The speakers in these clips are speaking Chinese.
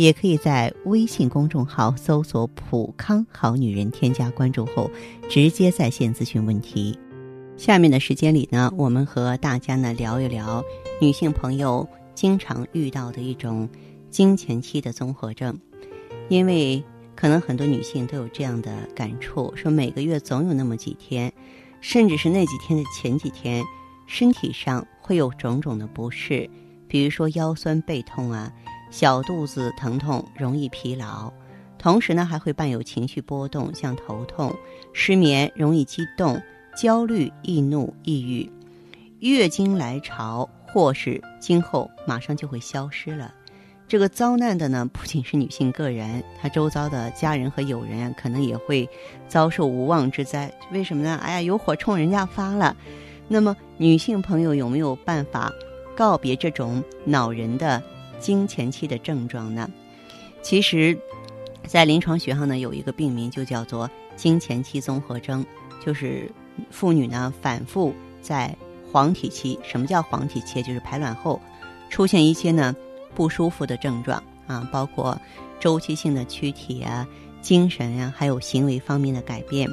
也可以在微信公众号搜索“普康好女人”，添加关注后，直接在线咨询问题。下面的时间里呢，我们和大家呢聊一聊女性朋友经常遇到的一种经前期的综合症。因为可能很多女性都有这样的感触，说每个月总有那么几天，甚至是那几天的前几天，身体上会有种种的不适，比如说腰酸背痛啊。小肚子疼痛，容易疲劳，同时呢还会伴有情绪波动，像头痛、失眠、容易激动、焦虑、易怒、抑郁。月经来潮或是今后马上就会消失了。这个遭难的呢，不仅是女性个人，她周遭的家人和友人可能也会遭受无妄之灾。为什么呢？哎呀，有火冲人家发了。那么女性朋友有没有办法告别这种恼人的？经前期的症状呢，其实，在临床学上呢，有一个病名就叫做经前期综合征，就是妇女呢反复在黄体期，什么叫黄体期？就是排卵后出现一些呢不舒服的症状啊，包括周期性的躯体啊、精神啊，还有行为方面的改变。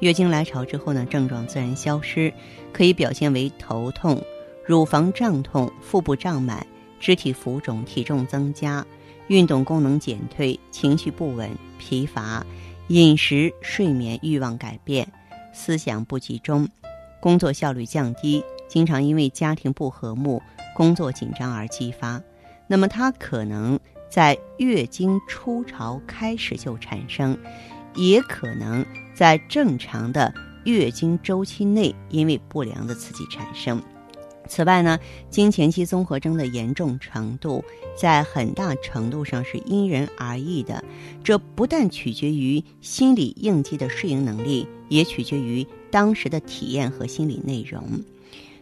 月经来潮之后呢，症状自然消失，可以表现为头痛、乳房胀痛、腹部胀满。肢体浮肿、体重增加、运动功能减退、情绪不稳、疲乏、饮食、睡眠欲望改变、思想不集中、工作效率降低，经常因为家庭不和睦、工作紧张而激发。那么，它可能在月经初潮开始就产生，也可能在正常的月经周期内因为不良的刺激产生。此外呢，经前期综合征的严重程度在很大程度上是因人而异的，这不但取决于心理应激的适应能力，也取决于当时的体验和心理内容。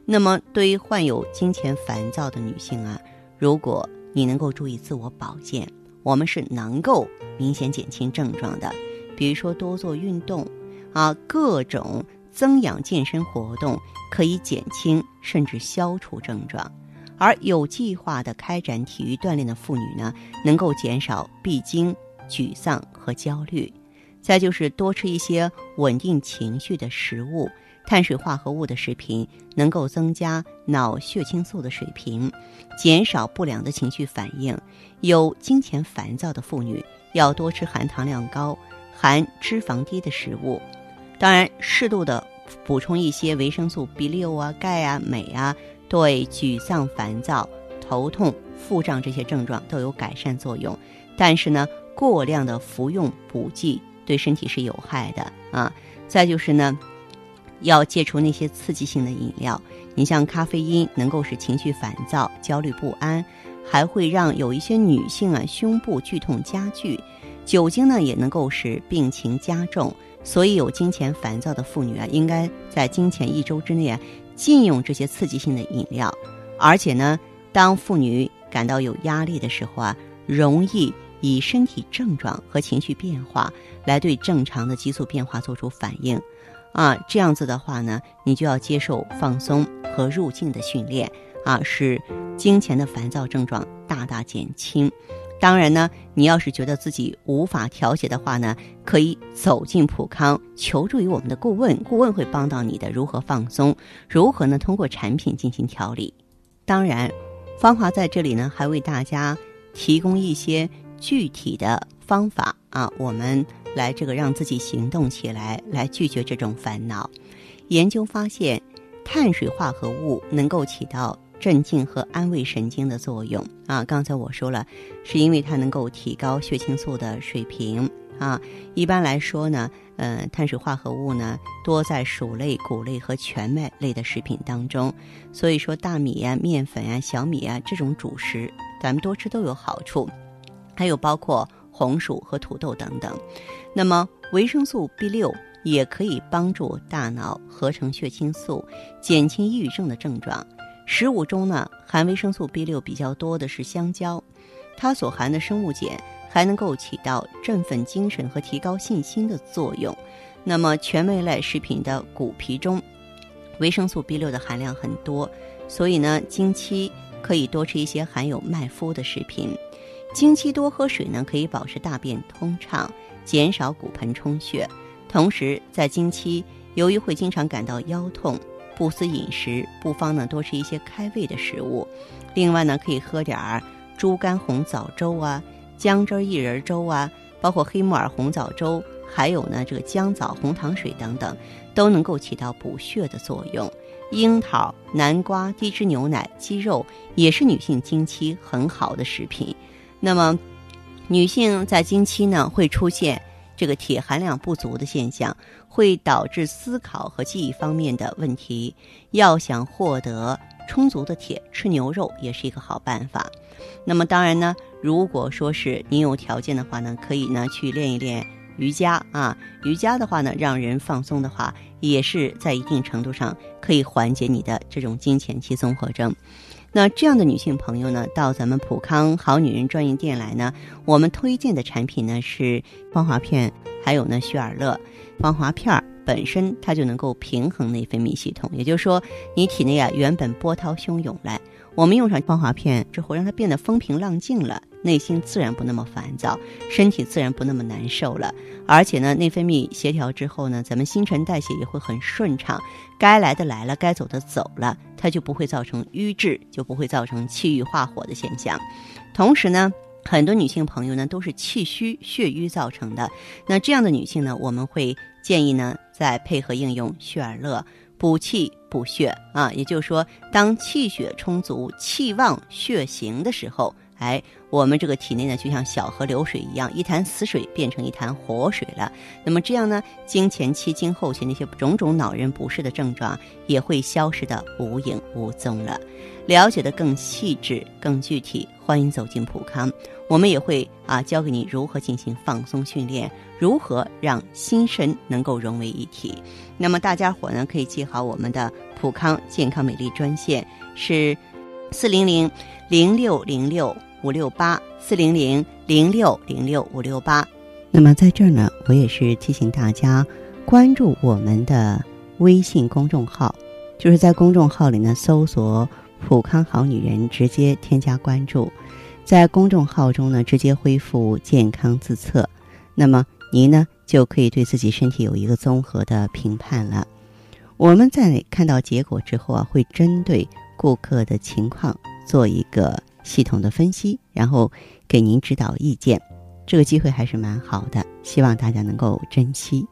那么，对于患有经前烦躁的女性啊，如果你能够注意自我保健，我们是能够明显减轻症状的。比如说，多做运动啊，各种。增氧健身活动可以减轻甚至消除症状，而有计划的开展体育锻炼的妇女呢，能够减少闭经、沮丧和焦虑。再就是多吃一些稳定情绪的食物，碳水化合物的食品能够增加脑血清素的水平，减少不良的情绪反应。有经前烦躁的妇女要多吃含糖量高、含脂肪低的食物。当然，适度的补充一些维生素 B 六啊、钙啊、镁啊，对沮丧、烦躁、头痛、腹胀这些症状都有改善作用。但是呢，过量的服用补剂对身体是有害的啊。再就是呢，要戒除那些刺激性的饮料。你像咖啡因能够使情绪烦躁、焦虑不安，还会让有一些女性啊胸部剧痛加剧。酒精呢也能够使病情加重。所以，有经前烦躁的妇女啊，应该在经前一周之内啊，禁用这些刺激性的饮料。而且呢，当妇女感到有压力的时候啊，容易以身体症状和情绪变化来对正常的激素变化做出反应。啊，这样子的话呢，你就要接受放松和入静的训练啊，使经前的烦躁症状大大减轻。当然呢，你要是觉得自己无法调节的话呢，可以走进普康，求助于我们的顾问，顾问会帮到你的。如何放松？如何呢？通过产品进行调理。当然，芳华在这里呢，还为大家提供一些具体的方法啊，我们来这个让自己行动起来，来拒绝这种烦恼。研究发现，碳水化合物能够起到。镇静和安慰神经的作用啊，刚才我说了，是因为它能够提高血清素的水平啊。一般来说呢，呃，碳水化合物呢多在薯类、谷类和全麦类的食品当中，所以说大米呀、面粉呀、小米啊这种主食，咱们多吃都有好处。还有包括红薯和土豆等等。那么维生素 B 六也可以帮助大脑合成血清素，减轻抑郁症的症状。食物中呢，含维生素 B 六比较多的是香蕉，它所含的生物碱还能够起到振奋精神和提高信心的作用。那么，全味类食品的谷皮中，维生素 B 六的含量很多，所以呢，经期可以多吃一些含有麦麸的食品。经期多喝水呢，可以保持大便通畅，减少骨盆充血。同时，在经期由于会经常感到腰痛。不思饮食，不妨呢多吃一些开胃的食物。另外呢，可以喝点儿猪肝红枣粥啊、姜汁薏仁粥啊，包括黑木耳红枣粥，还有呢这个姜枣红糖水等等，都能够起到补血的作用。樱桃、南瓜、低脂牛奶、鸡肉也是女性经期很好的食品。那么，女性在经期呢会出现。这个铁含量不足的现象会导致思考和记忆方面的问题。要想获得充足的铁，吃牛肉也是一个好办法。那么当然呢，如果说是您有条件的话呢，可以呢去练一练瑜伽啊。瑜伽的话呢，让人放松的话，也是在一定程度上可以缓解你的这种经前期综合症。那这样的女性朋友呢，到咱们普康好女人专营店来呢，我们推荐的产品呢是芳华片，还有呢雪尔乐。芳华片儿本身它就能够平衡内分泌系统，也就是说你体内啊原本波涛汹涌来，我们用上芳华片之后，让它变得风平浪静了。内心自然不那么烦躁，身体自然不那么难受了，而且呢，内分泌协调之后呢，咱们新陈代谢也会很顺畅，该来的来了，该走的走了，它就不会造成瘀滞，就不会造成气郁化火的现象。同时呢，很多女性朋友呢都是气虚血瘀造成的，那这样的女性呢，我们会建议呢，再配合应用血尔乐补气补血啊，也就是说，当气血充足、气旺血行的时候。哎，我们这个体内呢，就像小河流水一样，一潭死水变成一潭活水了。那么这样呢，经前期、经后期那些种种恼人不适的症状也会消失的无影无踪了。了解的更细致、更具体，欢迎走进普康，我们也会啊教给你如何进行放松训练，如何让心身能够融为一体。那么大家伙呢，可以记好我们的普康健康美丽专线是四零零零六零六。五六八四零零零六零六五六八，那么在这儿呢，我也是提醒大家关注我们的微信公众号，就是在公众号里呢搜索“普康好女人”，直接添加关注，在公众号中呢直接恢复健康自测，那么您呢就可以对自己身体有一个综合的评判了。我们在看到结果之后啊，会针对顾客的情况做一个。系统的分析，然后给您指导意见，这个机会还是蛮好的，希望大家能够珍惜。